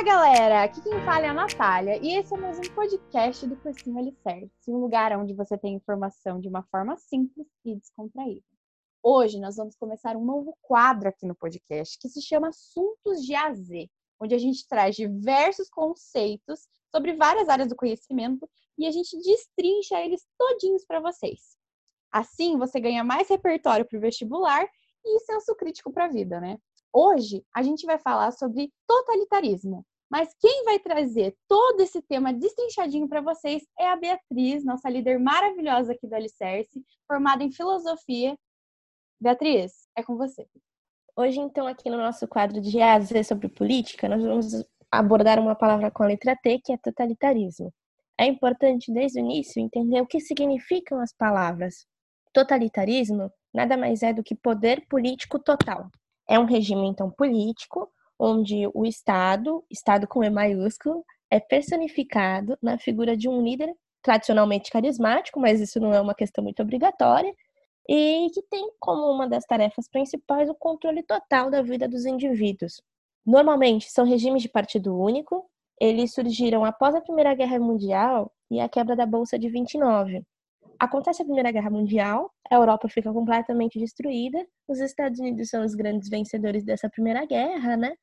Olá, galera! Aqui quem fala é a Natália e esse é mais um podcast do Cursinho Alicerce, um lugar onde você tem informação de uma forma simples e descontraída. Hoje nós vamos começar um novo quadro aqui no podcast que se chama Assuntos de AZ, onde a gente traz diversos conceitos sobre várias áreas do conhecimento e a gente destrincha eles todinhos para vocês. Assim, você ganha mais repertório para o vestibular e senso crítico para a vida, né? Hoje a gente vai falar sobre totalitarismo, mas quem vai trazer todo esse tema destrinchadinho para vocês é a Beatriz, nossa líder maravilhosa aqui do Alicerce, formada em filosofia. Beatriz, é com você. Hoje, então, aqui no nosso quadro de AZ sobre política, nós vamos abordar uma palavra com a letra T, que é totalitarismo. É importante, desde o início, entender o que significam as palavras. Totalitarismo nada mais é do que poder político total. É um regime, então, político, onde o Estado, Estado com E maiúsculo, é personificado na figura de um líder tradicionalmente carismático, mas isso não é uma questão muito obrigatória, e que tem como uma das tarefas principais o controle total da vida dos indivíduos. Normalmente são regimes de partido único, eles surgiram após a Primeira Guerra Mundial e a quebra da Bolsa de 29. Acontece a Primeira Guerra Mundial, a Europa fica completamente destruída, os Estados Unidos são os grandes vencedores dessa Primeira Guerra, né?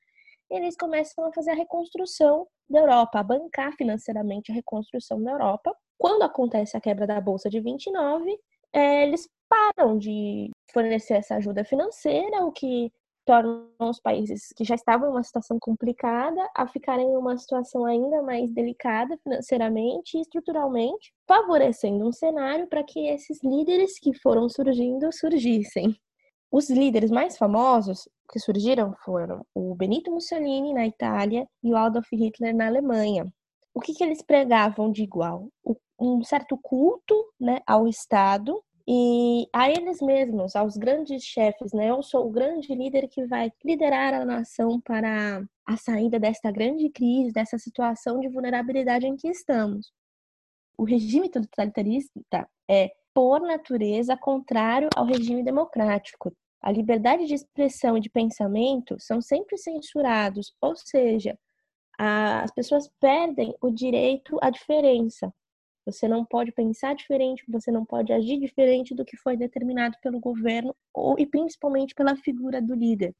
E eles começam a fazer a reconstrução da Europa, a bancar financeiramente a reconstrução da Europa. Quando acontece a quebra da Bolsa de 29, é, eles param de fornecer essa ajuda financeira, o que tornam os países que já estavam em uma situação complicada a ficarem em uma situação ainda mais delicada financeiramente e estruturalmente, favorecendo um cenário para que esses líderes que foram surgindo surgissem. Os líderes mais famosos que surgiram foram o Benito Mussolini na Itália e o Adolf Hitler na Alemanha. O que, que eles pregavam de igual? Um certo culto né, ao Estado e a eles mesmos, aos grandes chefes, né? Eu sou o grande líder que vai liderar a nação para a saída desta grande crise, dessa situação de vulnerabilidade em que estamos. O regime totalitarista é, por natureza, contrário ao regime democrático. A liberdade de expressão e de pensamento são sempre censurados, ou seja, as pessoas perdem o direito à diferença. Você não pode pensar diferente, você não pode agir diferente do que foi determinado pelo governo ou e principalmente pela figura do líder.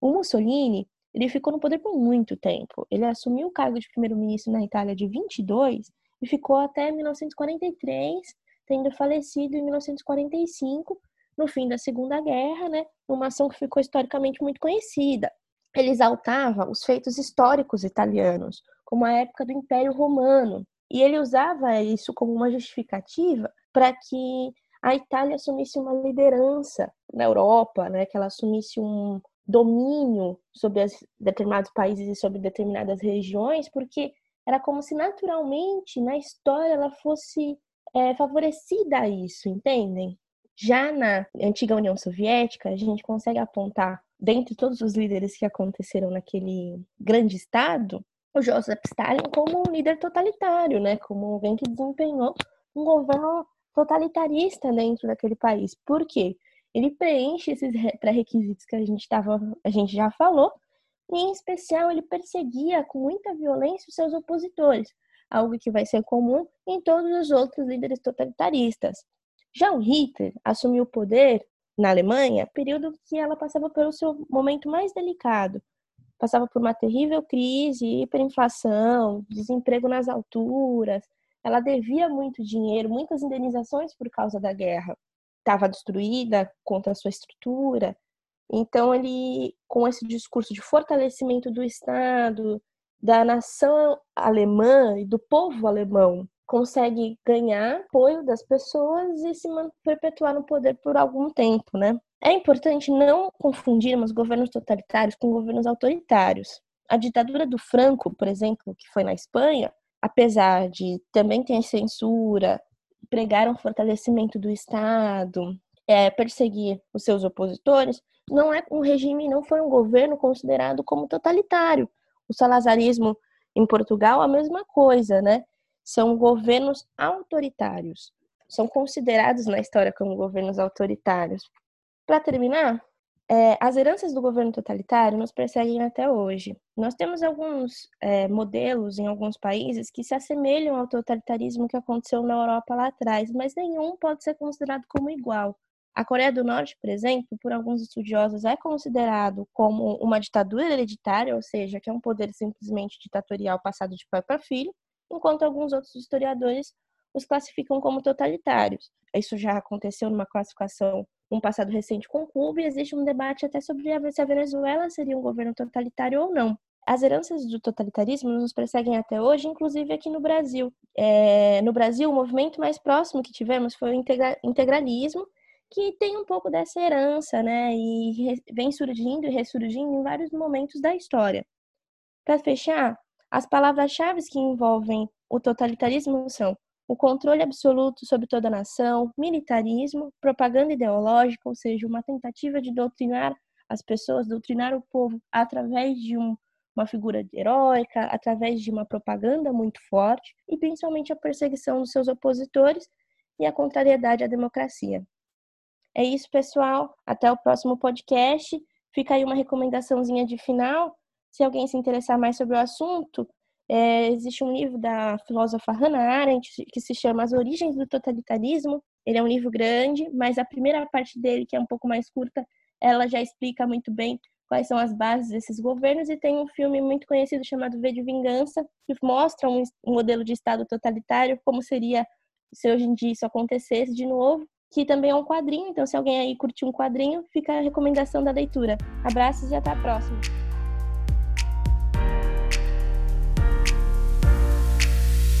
O Mussolini, ele ficou no poder por muito tempo. Ele assumiu o cargo de primeiro-ministro na Itália de 22 e ficou até 1943, tendo falecido em 1945, no fim da Segunda Guerra, né? Uma ação que ficou historicamente muito conhecida. Ele exaltava os feitos históricos italianos, como a época do Império Romano, e ele usava isso como uma justificativa para que a Itália assumisse uma liderança na Europa, né, que ela assumisse um domínio sobre determinados países e sobre determinadas regiões, porque era como se naturalmente na história ela fosse é, favorecida a isso, entendem? Já na antiga União Soviética, a gente consegue apontar, dentre todos os líderes que aconteceram naquele grande estado, o Joseph Stalin como um líder totalitário, né? Como alguém que desempenhou um governo totalitarista dentro daquele país. Por quê? Ele preenche esses pré-requisitos que a gente tava, a gente já falou, e em especial ele perseguia com muita violência os seus opositores, algo que vai ser comum em todos os outros líderes totalitaristas. Já o Hitler assumiu o poder na Alemanha, período que ela passava pelo seu momento mais delicado, passava por uma terrível crise, hiperinflação, desemprego nas alturas. Ela devia muito dinheiro, muitas indenizações por causa da guerra. Estava destruída contra a sua estrutura. Então, ele, com esse discurso de fortalecimento do Estado, da nação alemã e do povo alemão, consegue ganhar apoio das pessoas e se perpetuar no poder por algum tempo, né? É importante não confundirmos governos totalitários com governos autoritários. A ditadura do Franco, por exemplo, que foi na Espanha, apesar de também ter censura, pregar um fortalecimento do Estado, é, perseguir os seus opositores, não é um regime, não foi um governo considerado como totalitário. O salazarismo em Portugal, a mesma coisa, né? São governos autoritários. São considerados na história como governos autoritários, para terminar, É, as heranças do governo totalitário nos perseguem até hoje. Nós temos alguns é, modelos em alguns países que se assemelham ao totalitarismo que aconteceu na Europa lá atrás, mas nenhum pode ser considerado como igual. A Coreia do Norte, por exemplo, por alguns estudiosos, é considerado como uma ditadura hereditária, ou seja, que é um poder simplesmente ditatorial passado de pai para filho, enquanto alguns outros historiadores os classificam como totalitários. Isso já aconteceu numa classificação num passado recente com Cuba e existe um debate até sobre se a Venezuela seria um governo totalitário ou não. As heranças do totalitarismo nos perseguem até hoje, inclusive aqui no Brasil. É, no Brasil, o movimento mais próximo que tivemos foi o integra integralismo, que tem um pouco dessa herança, né? E vem surgindo e ressurgindo em vários momentos da história. Para fechar, as palavras-chave que envolvem o totalitarismo são o controle absoluto sobre toda a nação, militarismo, propaganda ideológica, ou seja, uma tentativa de doutrinar as pessoas, doutrinar o povo através de um, uma figura heróica, através de uma propaganda muito forte, e principalmente a perseguição dos seus opositores e a contrariedade à democracia. É isso, pessoal. Até o próximo podcast. Fica aí uma recomendaçãozinha de final. Se alguém se interessar mais sobre o assunto, é, existe um livro da filósofa Hannah Arendt que se chama As Origens do Totalitarismo. Ele é um livro grande, mas a primeira parte dele, que é um pouco mais curta, ela já explica muito bem quais são as bases desses governos e tem um filme muito conhecido chamado V de Vingança, que mostra um, um modelo de Estado totalitário, como seria se hoje em dia isso acontecesse de novo, que também é um quadrinho, então se alguém aí curtir um quadrinho, fica a recomendação da leitura. Abraços e até a próxima!